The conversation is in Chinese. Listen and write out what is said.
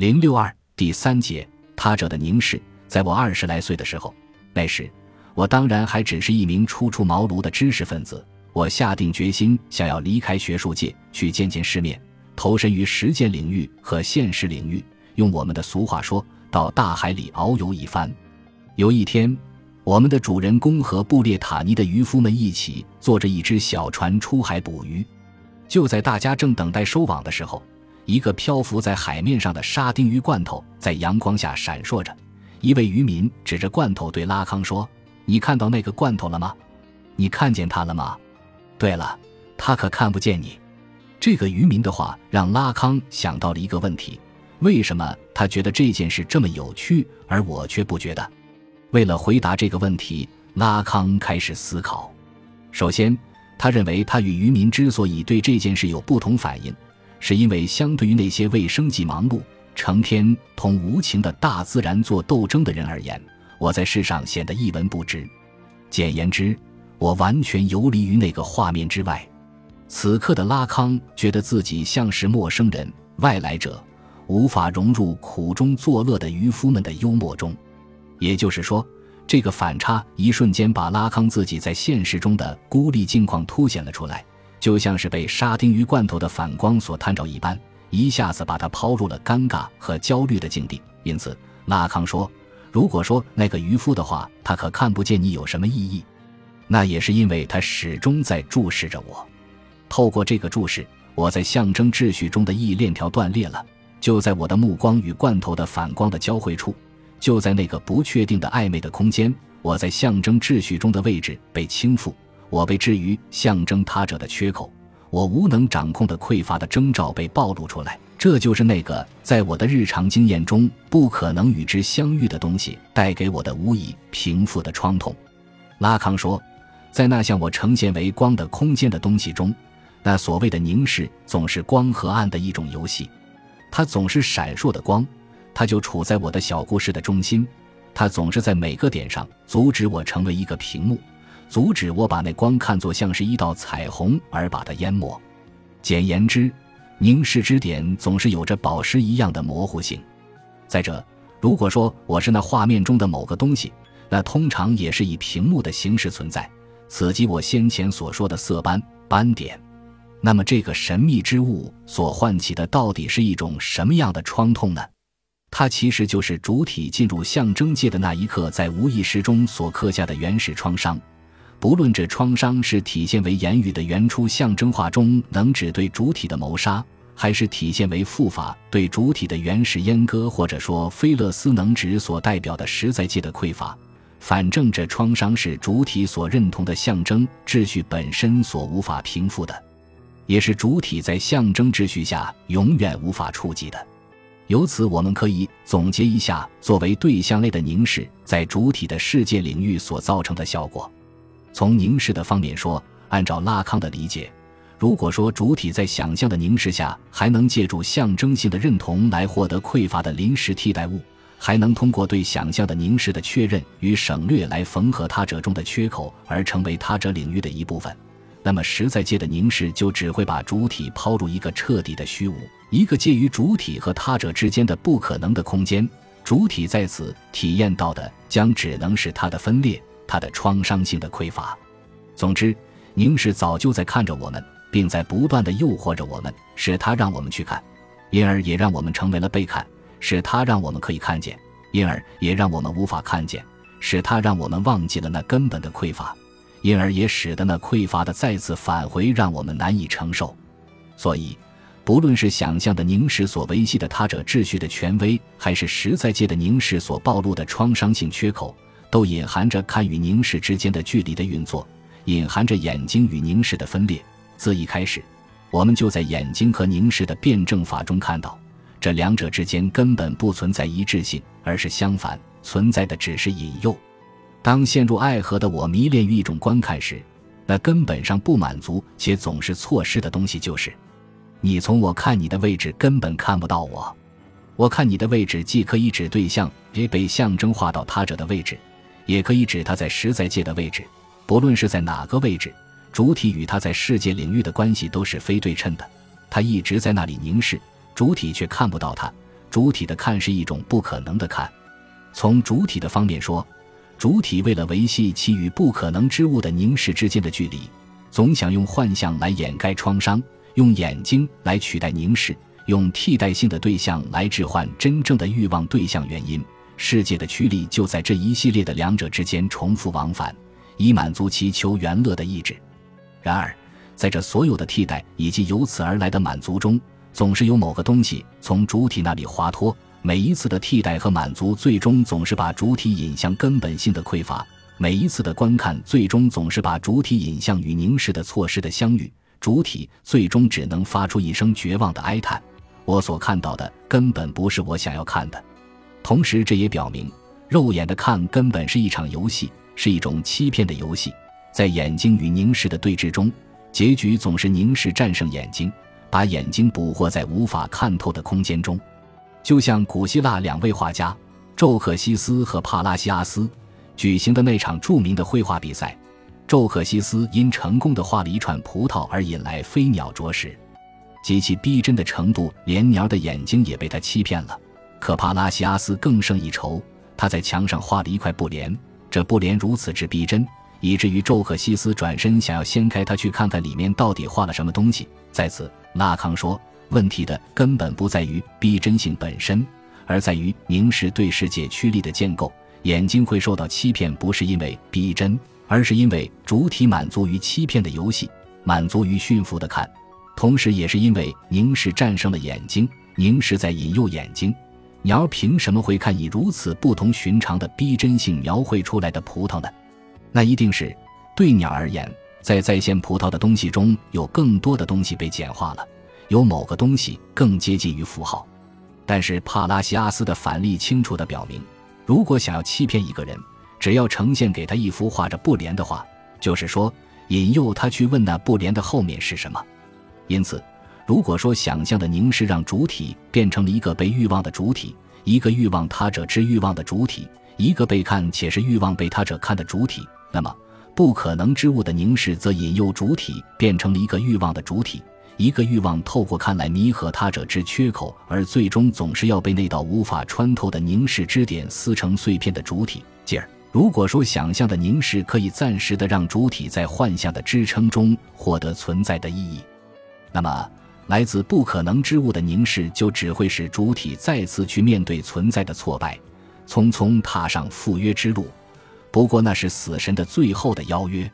零六二第三节，他者的凝视。在我二十来岁的时候，那时我当然还只是一名初出茅庐的知识分子。我下定决心，想要离开学术界，去见见世面，投身于实践领域和现实领域。用我们的俗话说，到大海里遨游一番。有一天，我们的主人公和布列塔尼的渔夫们一起坐着一只小船出海捕鱼。就在大家正等待收网的时候，一个漂浮在海面上的沙丁鱼罐头在阳光下闪烁着。一位渔民指着罐头对拉康说：“你看到那个罐头了吗？你看见它了吗？对了，他可看不见你。”这个渔民的话让拉康想到了一个问题：为什么他觉得这件事这么有趣，而我却不觉得？为了回答这个问题，拉康开始思考。首先，他认为他与渔民之所以对这件事有不同反应，是因为相对于那些为生计忙碌、成天同无情的大自然做斗争的人而言，我在世上显得一文不值。简言之，我完全游离于那个画面之外。此刻的拉康觉得自己像是陌生人、外来者，无法融入苦中作乐的渔夫们的幽默中。也就是说。这个反差一瞬间把拉康自己在现实中的孤立境况凸显了出来，就像是被沙丁鱼罐头的反光所探照一般，一下子把他抛入了尴尬和焦虑的境地。因此，拉康说：“如果说那个渔夫的话，他可看不见你有什么意义，那也是因为他始终在注视着我。透过这个注视，我在象征秩序中的意义链条断裂了，就在我的目光与罐头的反光的交汇处。”就在那个不确定的暧昧的空间，我在象征秩序中的位置被倾覆，我被置于象征他者的缺口，我无能掌控的匮乏的征兆被暴露出来。这就是那个在我的日常经验中不可能与之相遇的东西带给我的无以平复的创痛。拉康说，在那向我呈现为光的空间的东西中，那所谓的凝视总是光和暗的一种游戏，它总是闪烁的光。它就处在我的小故事的中心，它总是在每个点上阻止我成为一个屏幕，阻止我把那光看作像是一道彩虹而把它淹没。简言之，凝视之点总是有着宝石一样的模糊性。再者，如果说我是那画面中的某个东西，那通常也是以屏幕的形式存在，此即我先前所说的色斑斑点。那么，这个神秘之物所唤起的到底是一种什么样的创痛呢？它其实就是主体进入象征界的那一刻，在无意识中所刻下的原始创伤。不论这创伤是体现为言语的原初象征化中能指对主体的谋杀，还是体现为复法对主体的原始阉割，或者说菲勒斯能指所代表的实在界的匮乏，反正这创伤是主体所认同的象征秩序本身所无法平复的，也是主体在象征秩序下永远无法触及的。由此，我们可以总结一下，作为对象类的凝视在主体的世界领域所造成的效果。从凝视的方面说，按照拉康的理解，如果说主体在想象的凝视下还能借助象征性的认同来获得匮乏的临时替代物，还能通过对想象的凝视的确认与省略来缝合他者中的缺口而成为他者领域的一部分。那么实在界的凝视就只会把主体抛入一个彻底的虚无，一个介于主体和他者之间的不可能的空间。主体在此体验到的将只能是它的分裂，他的创伤性的匮乏。总之，凝视早就在看着我们，并在不断的诱惑着我们，使他让我们去看，因而也让我们成为了被看；使他让我们可以看见，因而也让我们无法看见；使他让我们忘记了那根本的匮乏。因而也使得那匮乏的再次返回让我们难以承受，所以，不论是想象的凝视所维系的他者秩序的权威，还是实在界的凝视所暴露的创伤性缺口，都隐含着看与凝视之间的距离的运作，隐含着眼睛与凝视的分裂。自一开始，我们就在眼睛和凝视的辩证法中看到，这两者之间根本不存在一致性，而是相反，存在的只是引诱。当陷入爱河的我迷恋于一种观看时，那根本上不满足且总是错失的东西就是：你从我看你的位置根本看不到我。我看你的位置既可以指对象也被象征化到他者的位置，也可以指他在实在界的位置。不论是在哪个位置，主体与他在世界领域的关系都是非对称的。他一直在那里凝视，主体却看不到他。主体的看是一种不可能的看。从主体的方面说，主体为了维系其与不可能之物的凝视之间的距离，总想用幻象来掩盖创伤，用眼睛来取代凝视，用替代性的对象来置换真正的欲望对象。原因，世界的驱力就在这一系列的两者之间重复往返，以满足其求原乐的意志。然而，在这所有的替代以及由此而来的满足中，总是有某个东西从主体那里滑脱。每一次的替代和满足，最终总是把主体引向根本性的匮乏；每一次的观看，最终总是把主体引向与凝视的错失的相遇。主体最终只能发出一声绝望的哀叹：“我所看到的根本不是我想要看的。”同时，这也表明，肉眼的看根本是一场游戏，是一种欺骗的游戏。在眼睛与凝视的对峙中，结局总是凝视战胜眼睛，把眼睛捕获在无法看透的空间中。就像古希腊两位画家宙克西斯和帕拉西阿斯举行的那场著名的绘画比赛，宙克西斯因成功的画了一串葡萄而引来飞鸟啄食，极其逼真的程度，连鸟的眼睛也被他欺骗了。可帕拉西阿斯更胜一筹，他在墙上画了一块布帘，这布帘如此之逼真，以至于宙克西斯转身想要掀开它去看看里面到底画了什么东西。在此，拉康说。问题的根本不在于逼真性本身，而在于凝视对世界驱力的建构。眼睛会受到欺骗，不是因为逼真，而是因为主体满足于欺骗的游戏，满足于驯服的看，同时也是因为凝视战胜了眼睛，凝视在引诱眼睛。鸟凭什么会看以如此不同寻常的逼真性描绘出来的葡萄呢？那一定是对鸟而言，在再现葡萄的东西中有更多的东西被简化了。有某个东西更接近于符号，但是帕拉西阿斯的反例清楚地表明，如果想要欺骗一个人，只要呈现给他一幅画着布帘的画，就是说引诱他去问那布帘的后面是什么。因此，如果说想象的凝视让主体变成了一个被欲望的主体，一个欲望他者之欲望的主体，一个被看且是欲望被他者看的主体，那么不可能之物的凝视则引诱主体变成了一个欲望的主体。一个欲望透过看来弥合他者之缺口，而最终总是要被那道无法穿透的凝视之点撕成碎片的主体。继而，如果说想象的凝视可以暂时的让主体在幻象的支撑中获得存在的意义，那么来自不可能之物的凝视就只会使主体再次去面对存在的挫败，匆匆踏上赴约之路。不过那是死神的最后的邀约。